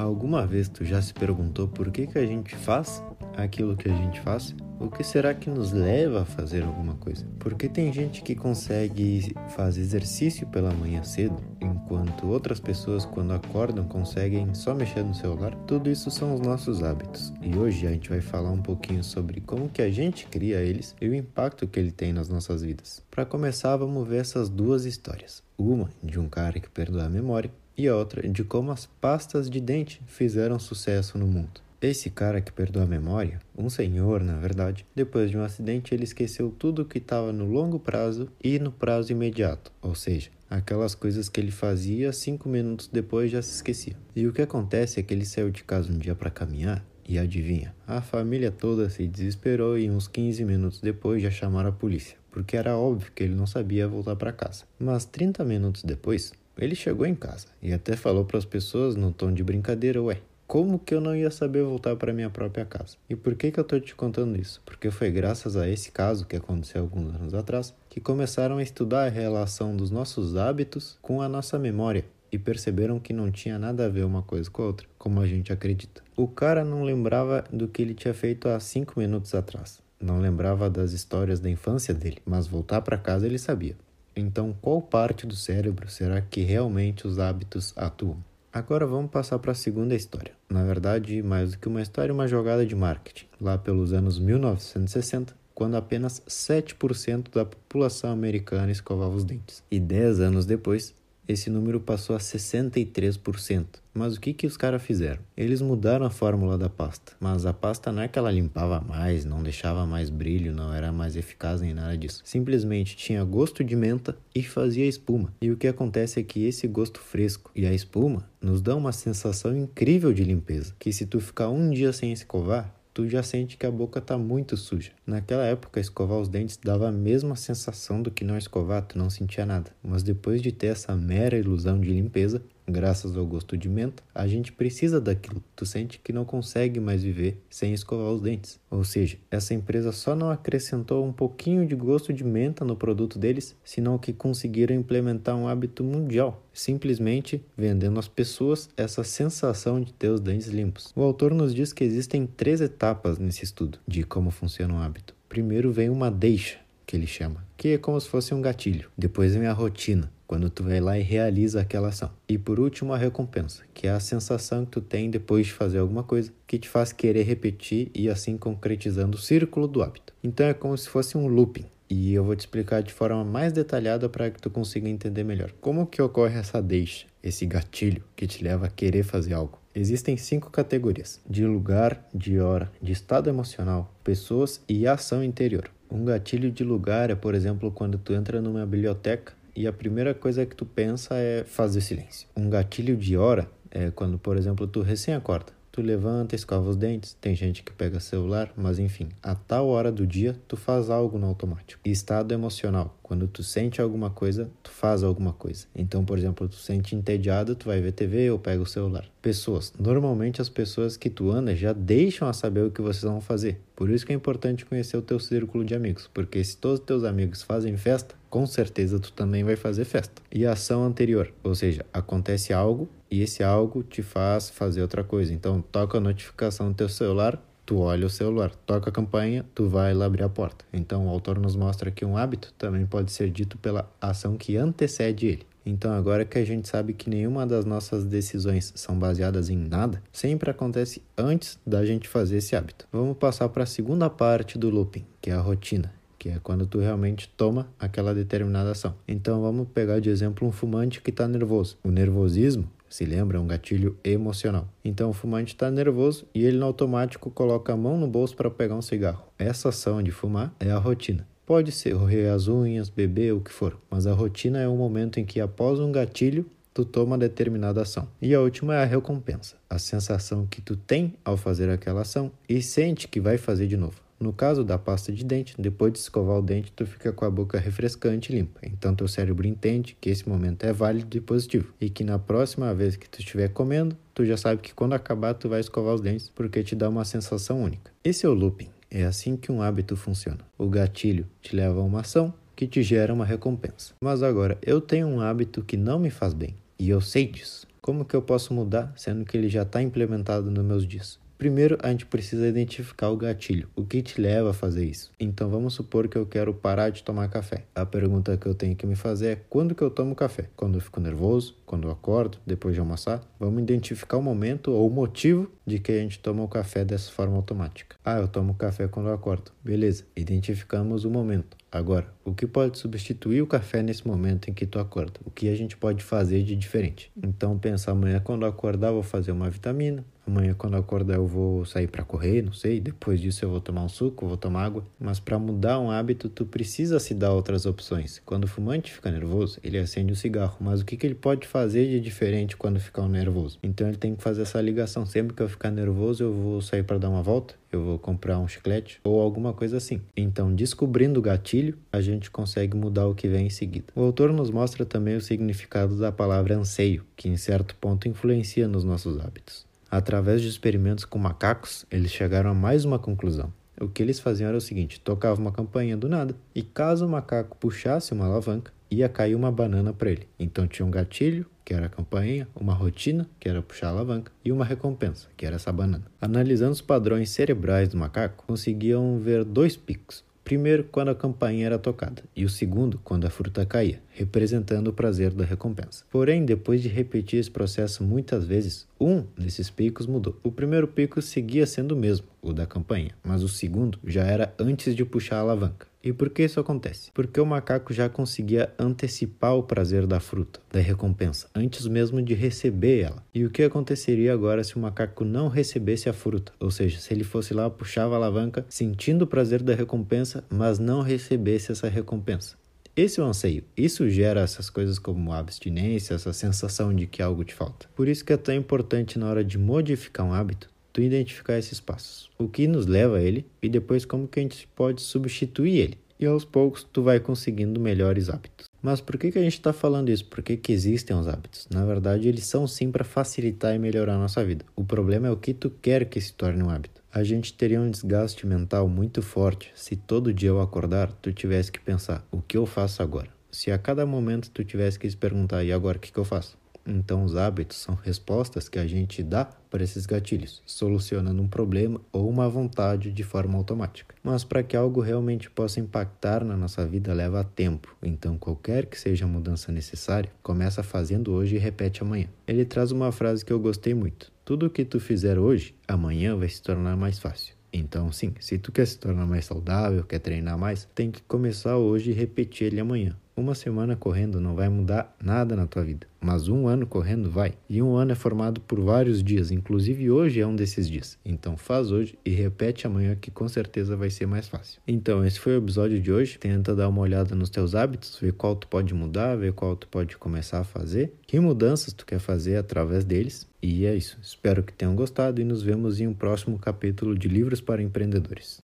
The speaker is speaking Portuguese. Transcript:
Alguma vez tu já se perguntou por que, que a gente faz aquilo que a gente faz? O que será que nos leva a fazer alguma coisa? Porque tem gente que consegue fazer exercício pela manhã cedo, enquanto outras pessoas, quando acordam, conseguem só mexer no celular. Tudo isso são os nossos hábitos. E hoje a gente vai falar um pouquinho sobre como que a gente cria eles e o impacto que ele tem nas nossas vidas. Para começar, vamos ver essas duas histórias. Uma de um cara que perdeu a memória e outra de como as pastas de dente fizeram sucesso no mundo. Esse cara que perdeu a memória, um senhor na verdade, depois de um acidente ele esqueceu tudo que estava no longo prazo e no prazo imediato, ou seja, aquelas coisas que ele fazia cinco minutos depois já se esquecia. E o que acontece é que ele saiu de casa um dia para caminhar e adivinha, a família toda se desesperou e uns 15 minutos depois já chamaram a polícia, porque era óbvio que ele não sabia voltar para casa. Mas 30 minutos depois, ele chegou em casa e até falou para as pessoas no tom de brincadeira: Ué, como que eu não ia saber voltar para minha própria casa? E por que, que eu estou te contando isso? Porque foi graças a esse caso que aconteceu alguns anos atrás que começaram a estudar a relação dos nossos hábitos com a nossa memória e perceberam que não tinha nada a ver uma coisa com a outra, como a gente acredita. O cara não lembrava do que ele tinha feito há cinco minutos atrás. Não lembrava das histórias da infância dele, mas voltar para casa ele sabia. Então, qual parte do cérebro será que realmente os hábitos atuam? Agora vamos passar para a segunda história. Na verdade, mais do que uma história, uma jogada de marketing. Lá pelos anos 1960, quando apenas 7% da população americana escovava os dentes. E 10 anos depois, esse número passou a 63%. Mas o que, que os caras fizeram? Eles mudaram a fórmula da pasta, mas a pasta não é que ela limpava mais, não deixava mais brilho, não era mais eficaz nem nada disso. Simplesmente tinha gosto de menta e fazia espuma. E o que acontece é que esse gosto fresco e a espuma nos dão uma sensação incrível de limpeza, que se tu ficar um dia sem escovar, tu já sente que a boca tá muito suja. Naquela época, escovar os dentes dava a mesma sensação do que não escovar, tu não sentia nada. Mas depois de ter essa mera ilusão de limpeza, graças ao gosto de menta, a gente precisa daquilo. Tu sente que não consegue mais viver sem escovar os dentes. Ou seja, essa empresa só não acrescentou um pouquinho de gosto de menta no produto deles, senão que conseguiram implementar um hábito mundial, simplesmente vendendo às pessoas essa sensação de ter os dentes limpos. O autor nos diz que existem três etapas nesse estudo de como funciona um hábito. Primeiro vem uma deixa, que ele chama, que é como se fosse um gatilho. Depois vem a rotina, quando tu vai lá e realiza aquela ação. E por último, a recompensa, que é a sensação que tu tem depois de fazer alguma coisa que te faz querer repetir e assim concretizando o círculo do hábito. Então é como se fosse um looping. E eu vou te explicar de forma mais detalhada para que tu consiga entender melhor. Como que ocorre essa deixa, esse gatilho que te leva a querer fazer algo? Existem cinco categorias: de lugar, de hora, de estado emocional, pessoas e ação interior. Um gatilho de lugar é, por exemplo, quando tu entra numa biblioteca e a primeira coisa que tu pensa é fazer silêncio. Um gatilho de hora é quando, por exemplo, tu recém acorda. Tu levanta, escova os dentes, tem gente que pega celular, mas enfim, a tal hora do dia tu faz algo no automático. Estado emocional, quando tu sente alguma coisa, tu faz alguma coisa. Então, por exemplo, tu sente entediado, tu vai ver TV ou pega o celular. Pessoas, normalmente as pessoas que tu anda já deixam a saber o que vocês vão fazer. Por isso que é importante conhecer o teu círculo de amigos, porque se todos os teus amigos fazem festa, com certeza tu também vai fazer festa. E a ação anterior, ou seja, acontece algo e esse algo te faz fazer outra coisa. Então, toca a notificação no teu celular, tu olha o celular. Toca a campanha, tu vai lá abrir a porta. Então, o autor nos mostra que um hábito também pode ser dito pela ação que antecede ele. Então, agora que a gente sabe que nenhuma das nossas decisões são baseadas em nada, sempre acontece antes da gente fazer esse hábito. Vamos passar para a segunda parte do looping, que é a rotina que é quando tu realmente toma aquela determinada ação. Então vamos pegar de exemplo um fumante que está nervoso. O nervosismo se lembra, é um gatilho emocional. Então o fumante está nervoso e ele no automático coloca a mão no bolso para pegar um cigarro. Essa ação de fumar é a rotina. Pode ser roer as unhas, beber, o que for, mas a rotina é o momento em que após um gatilho tu toma determinada ação. E a última é a recompensa, a sensação que tu tem ao fazer aquela ação e sente que vai fazer de novo. No caso da pasta de dente, depois de escovar o dente, tu fica com a boca refrescante e limpa. Então teu cérebro entende que esse momento é válido e positivo e que na próxima vez que tu estiver comendo, tu já sabe que quando acabar tu vai escovar os dentes porque te dá uma sensação única. Esse é o looping. É assim que um hábito funciona. O gatilho te leva a uma ação que te gera uma recompensa. Mas agora, eu tenho um hábito que não me faz bem e eu sei disso. Como que eu posso mudar, sendo que ele já está implementado nos meus dias? Primeiro, a gente precisa identificar o gatilho, o que te leva a fazer isso. Então, vamos supor que eu quero parar de tomar café. A pergunta que eu tenho que me fazer é quando que eu tomo café? Quando eu fico nervoso? Quando eu acordo? Depois de almoçar? Vamos identificar o momento ou o motivo de que a gente toma o café dessa forma automática. Ah, eu tomo café quando eu acordo. Beleza, identificamos o momento. Agora, o que pode substituir o café nesse momento em que tu acorda? O que a gente pode fazer de diferente? Então, pensa amanhã quando eu acordar, vou fazer uma vitamina, Amanhã, quando eu acordar, eu vou sair para correr, não sei. Depois disso, eu vou tomar um suco, vou tomar água. Mas para mudar um hábito, tu precisa se dar outras opções. Quando o fumante fica nervoso, ele acende o cigarro. Mas o que, que ele pode fazer de diferente quando ficar nervoso? Então, ele tem que fazer essa ligação. Sempre que eu ficar nervoso, eu vou sair para dar uma volta. Eu vou comprar um chiclete ou alguma coisa assim. Então, descobrindo o gatilho, a gente consegue mudar o que vem em seguida. O autor nos mostra também o significado da palavra anseio, que em certo ponto influencia nos nossos hábitos. Através de experimentos com macacos, eles chegaram a mais uma conclusão. O que eles faziam era o seguinte: tocava uma campainha do nada, e caso o macaco puxasse uma alavanca, ia cair uma banana para ele. Então tinha um gatilho, que era a campainha, uma rotina, que era puxar a alavanca, e uma recompensa, que era essa banana. Analisando os padrões cerebrais do macaco, conseguiam ver dois picos. Primeiro, quando a campainha era tocada, e o segundo, quando a fruta caía, representando o prazer da recompensa. Porém, depois de repetir esse processo muitas vezes, um desses picos mudou. O primeiro pico seguia sendo o mesmo, o da campainha, mas o segundo já era antes de puxar a alavanca. E por que isso acontece? Porque o macaco já conseguia antecipar o prazer da fruta, da recompensa, antes mesmo de receber ela. E o que aconteceria agora se o macaco não recebesse a fruta? Ou seja, se ele fosse lá, puxava a alavanca, sentindo o prazer da recompensa, mas não recebesse essa recompensa? Esse é o anseio. Isso gera essas coisas como abstinência, essa sensação de que algo te falta. Por isso que é tão importante na hora de modificar um hábito, tu identificar esses passos, o que nos leva a ele e depois como que a gente pode substituir ele. E aos poucos tu vai conseguindo melhores hábitos. Mas por que, que a gente está falando isso? Por que, que existem os hábitos? Na verdade, eles são sim para facilitar e melhorar a nossa vida. O problema é o que tu quer que se torne um hábito. A gente teria um desgaste mental muito forte se todo dia ao acordar tu tivesse que pensar: o que eu faço agora? Se a cada momento tu tivesse que se perguntar: e agora o que, que eu faço? Então, os hábitos são respostas que a gente dá para esses gatilhos, solucionando um problema ou uma vontade de forma automática. Mas para que algo realmente possa impactar na nossa vida leva tempo. Então, qualquer que seja a mudança necessária, começa fazendo hoje e repete amanhã. Ele traz uma frase que eu gostei muito: tudo o que tu fizer hoje, amanhã vai se tornar mais fácil. Então, sim, se tu quer se tornar mais saudável, quer treinar mais, tem que começar hoje e repetir ele amanhã. Uma semana correndo não vai mudar nada na tua vida, mas um ano correndo vai. E um ano é formado por vários dias, inclusive hoje é um desses dias. Então faz hoje e repete amanhã que com certeza vai ser mais fácil. Então, esse foi o episódio de hoje. Tenta dar uma olhada nos teus hábitos, ver qual tu pode mudar, ver qual tu pode começar a fazer, que mudanças tu quer fazer através deles. E é isso. Espero que tenham gostado e nos vemos em um próximo capítulo de Livros para Empreendedores.